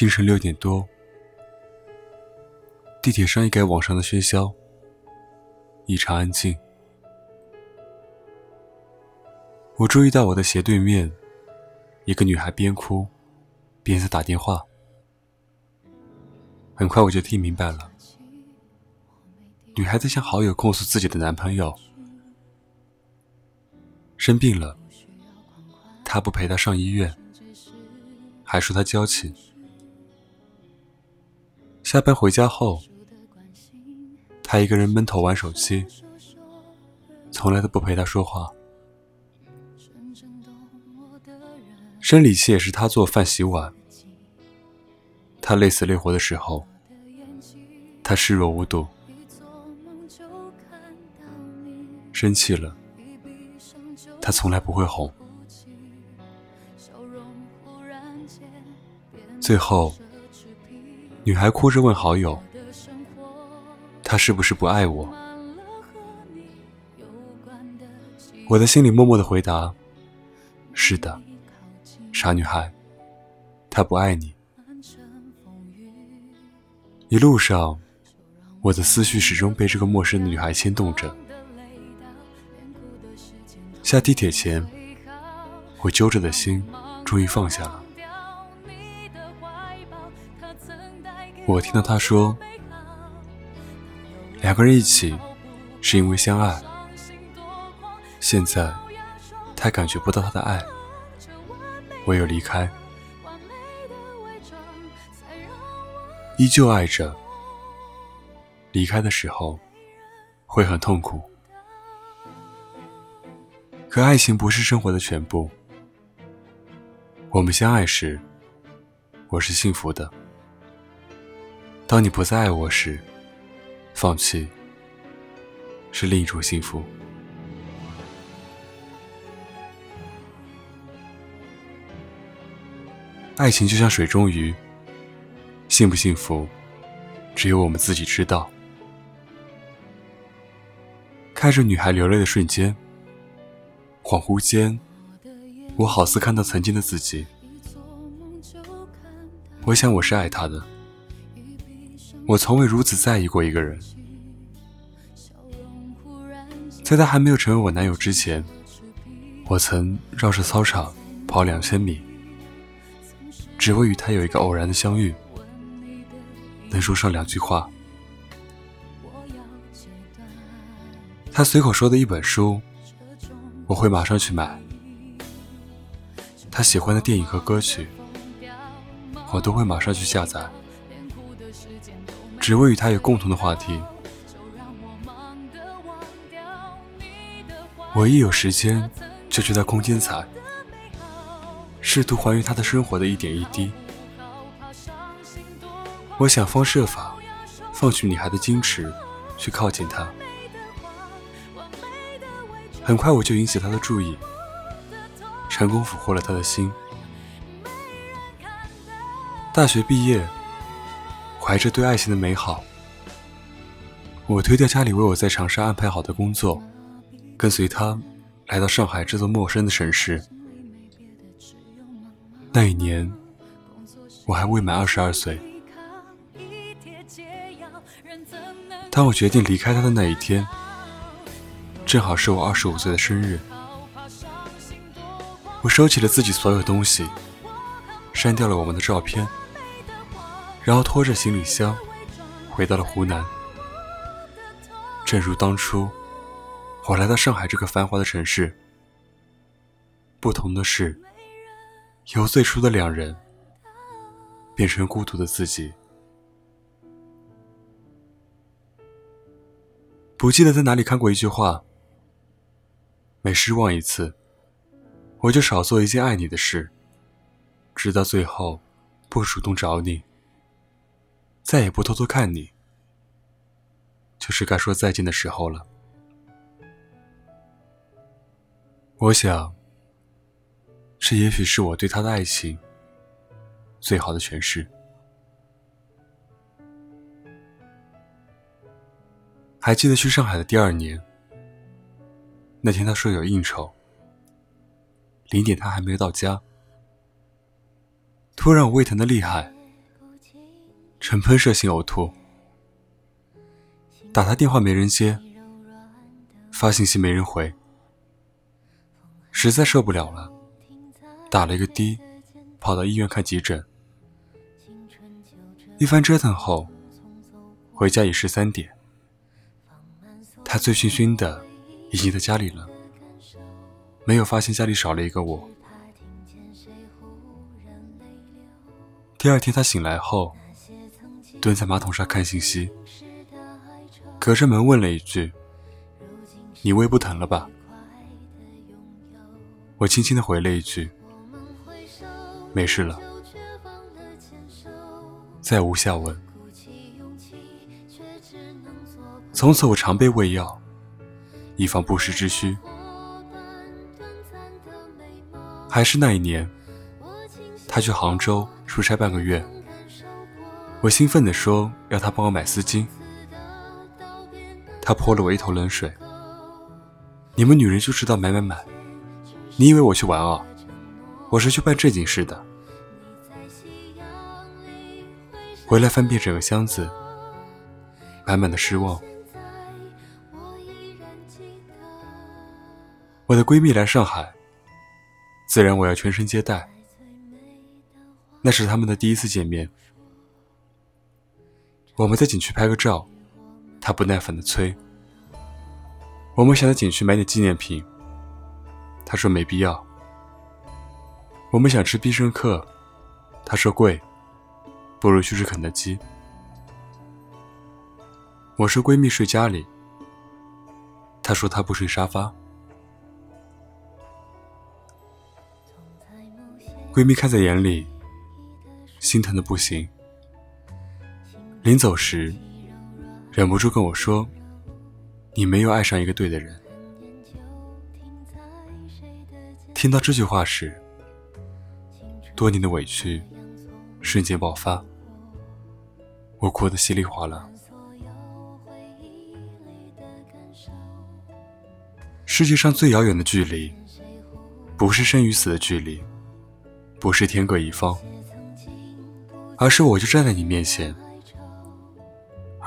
清晨六点多，地铁上一改往常的喧嚣，异常安静。我注意到我的斜对面，一个女孩边哭边在打电话。很快我就听明白了，女孩在向好友控诉自己的男朋友生病了，他不陪她上医院，还说她娇气。下班回家后，他一个人闷头玩手机，从来都不陪她说话。生理期也是他做饭洗碗，他累死累活的时候，他视若无睹。生气了，他从来不会哄。最后，女孩哭着问好友：“他是不是不爱我？”我在心里默默的回答：“是的。”傻女孩，他不爱你。一路上，我的思绪始终被这个陌生的女孩牵动着。下地铁前，我揪着的心终于放下了。我听到他说，两个人一起是因为相爱。现在，他感觉不到他的爱。唯有离开，依旧爱着。离开的时候会很痛苦，可爱情不是生活的全部。我们相爱时，我是幸福的；当你不再爱我时，放弃是另一种幸福。爱情就像水中鱼，幸不幸福，只有我们自己知道。看着女孩流泪的瞬间，恍惚间，我好似看到曾经的自己。我想我是爱她的，我从未如此在意过一个人。在他还没有成为我男友之前，我曾绕着操场跑两千米。只为与他有一个偶然的相遇，能说上两句话。他随口说的一本书，我会马上去买。他喜欢的电影和歌曲，我都会马上去下载。只为与他有共同的话题。我一有时间就去他空间踩。试图还原他的生活的一点一滴，我想方设法放弃女孩的矜持，去靠近她。很快我就引起他的注意，成功俘获了他的心。大学毕业，怀着对爱情的美好，我推掉家里为我在长沙安排好的工作，跟随他来到上海这座陌生的城市。那一年，我还未满二十二岁。当我决定离开他的那一天，正好是我二十五岁的生日。我收起了自己所有东西，删掉了我们的照片，然后拖着行李箱回到了湖南。正如当初，我来到上海这个繁华的城市，不同的是。由最初的两人变成孤独的自己。不记得在哪里看过一句话：每失望一次，我就少做一件爱你的事，直到最后不主动找你，再也不偷偷看你，就是该说再见的时候了。我想。这也许是我对他的爱情最好的诠释。还记得去上海的第二年，那天他说有应酬，零点他还没到家，突然我胃疼的厉害，呈喷射性呕吐。打他电话没人接，发信息没人回，实在受不了了，打了一个的，跑到医院看急诊。一番折腾后，回家已是三点。他醉醺醺的，已经在家里了，没有发现家里少了一个我。第二天他醒来后，蹲在马桶上看信息。隔着门问了一句：“你胃不疼了吧？”我轻轻的回了一句：“没事了。”再无下文。从此我常备胃药，以防不时之需。还是那一年，他去杭州出差半个月，我兴奋地说要他帮我买丝巾。他泼了我一头冷水。你们女人就知道买买买，你以为我去玩啊？我是去办正经事的。回来翻遍整个箱子，满满的失望。我的闺蜜来上海，自然我要全身接待。那是他们的第一次见面。我们在景区拍个照。他不耐烦地催：“我们想在景区买点纪念品。”他说：“没必要。”我们想吃必胜客，他说：“贵，不如去吃肯德基。”我说：“闺蜜睡家里。”她说：“她不睡沙发。”闺蜜看在眼里，心疼的不行。临走时。忍不住跟我说：“你没有爱上一个对的人。”听到这句话时，多年的委屈瞬间爆发，我哭得稀里哗啦。世界上最遥远的距离，不是生与死的距离，不是天各一方，而是我就站在你面前。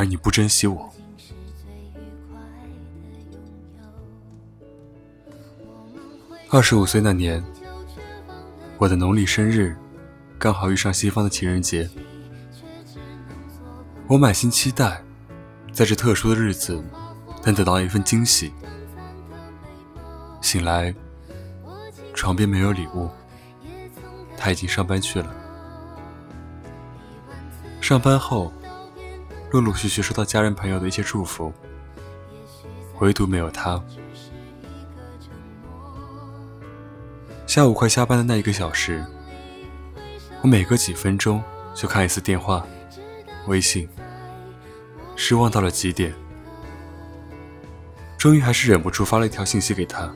而你不珍惜我。二十五岁那年，我的农历生日刚好遇上西方的情人节，我满心期待，在这特殊的日子能得到一份惊喜。醒来，床边没有礼物，他已经上班去了。上班后。陆陆续续收到家人朋友的一些祝福，唯独没有他。下午快下班的那一个小时，我每隔几分钟就看一次电话、微信，失望到了极点。终于还是忍不住发了一条信息给他：“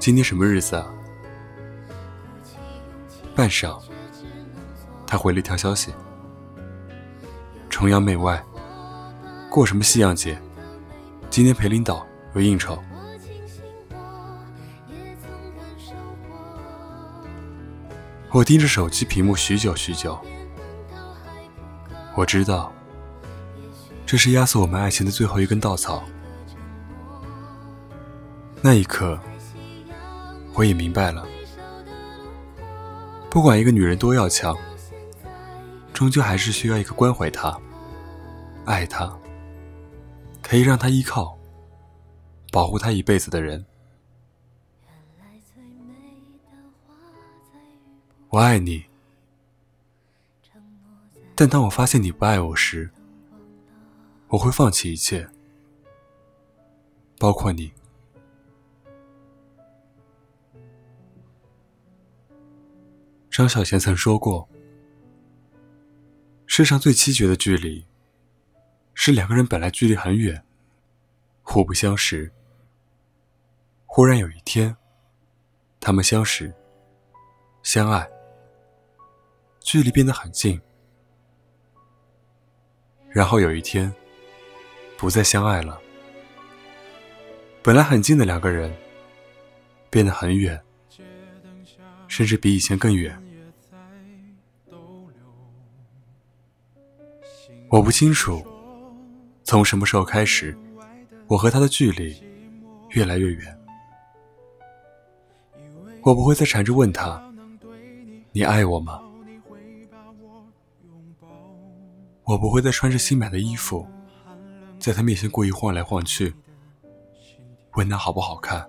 今天什么日子啊？”半晌，他回了一条消息。崇洋媚外，过什么西洋节？今天陪领导有应酬。我盯着手机屏幕许久许久，我知道，这是压死我们爱情的最后一根稻草。那一刻，我也明白了，不管一个女人多要强，终究还是需要一个关怀她。爱他，可以让他依靠、保护他一辈子的人。我爱你，但当我发现你不爱我时，我会放弃一切，包括你。张小娴曾说过：“世上最凄绝的距离。”是两个人本来距离很远，互不相识。忽然有一天，他们相识、相爱，距离变得很近。然后有一天，不再相爱了。本来很近的两个人，变得很远，甚至比以前更远。我不清楚，从什么时候开始，我和他的距离越来越远。我不会再缠着问他：“你爱我吗？”我不会再穿着新买的衣服，在他面前故意晃来晃去，问他好不好看。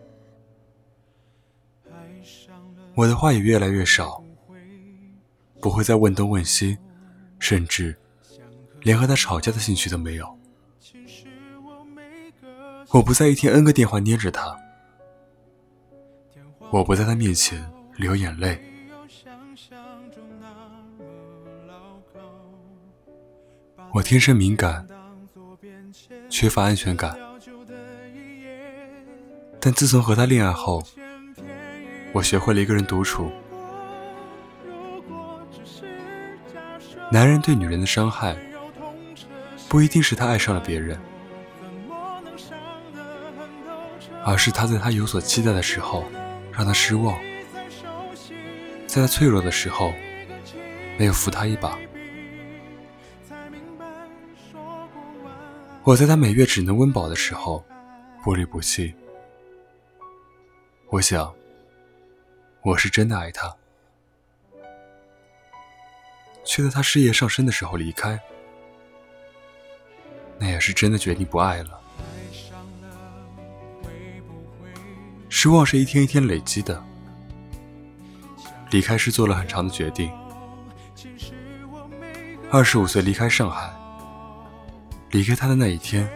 我的话也越来越少，不会再问东问西，甚至连和他吵架的兴趣都没有。我不再一天 N 个电话捏着他，我不在他面前流眼泪。我天生敏感，缺乏安全感，但自从和他恋爱后。我学会了一个人独处。男人对女人的伤害，不一定是他爱上了别人，而是他在他有所期待的时候让他失望，在他脆弱的时候没有扶他一把。我在他每月只能温饱的时候不离不弃。我想。我是真的爱他，却在他事业上升的时候离开，那也是真的决定不爱了。失望是一天一天累积的，离开是做了很长的决定。二十五岁离开上海，离开他的那一天，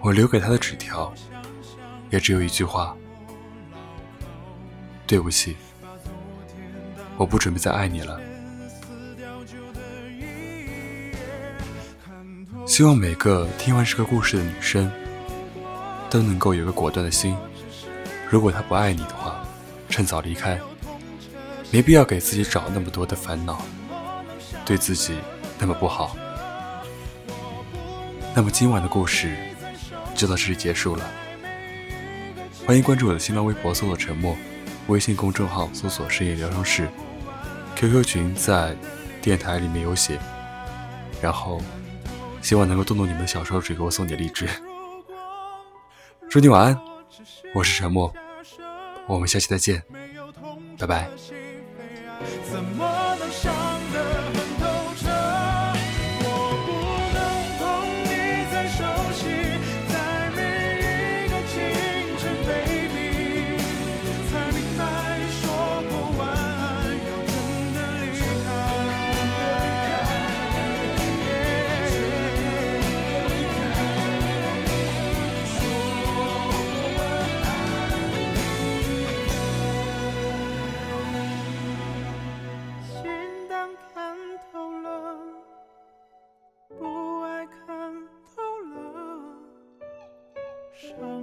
我留给他的纸条，也只有一句话。对不起，我不准备再爱你了。希望每个听完这个故事的女生都能够有个果断的心。如果他不爱你的话，趁早离开，没必要给自己找那么多的烦恼，对自己那么不好。那么今晚的故事就到这里结束了。欢迎关注我的新浪微博，搜索“沉默”。微信公众号搜索“深夜疗伤室 ”，QQ 群在电台里面有写，然后希望能够动动你们的小手指，给我送点荔枝。祝你晚安，我是沉默，我们下期再见，拜拜。伤。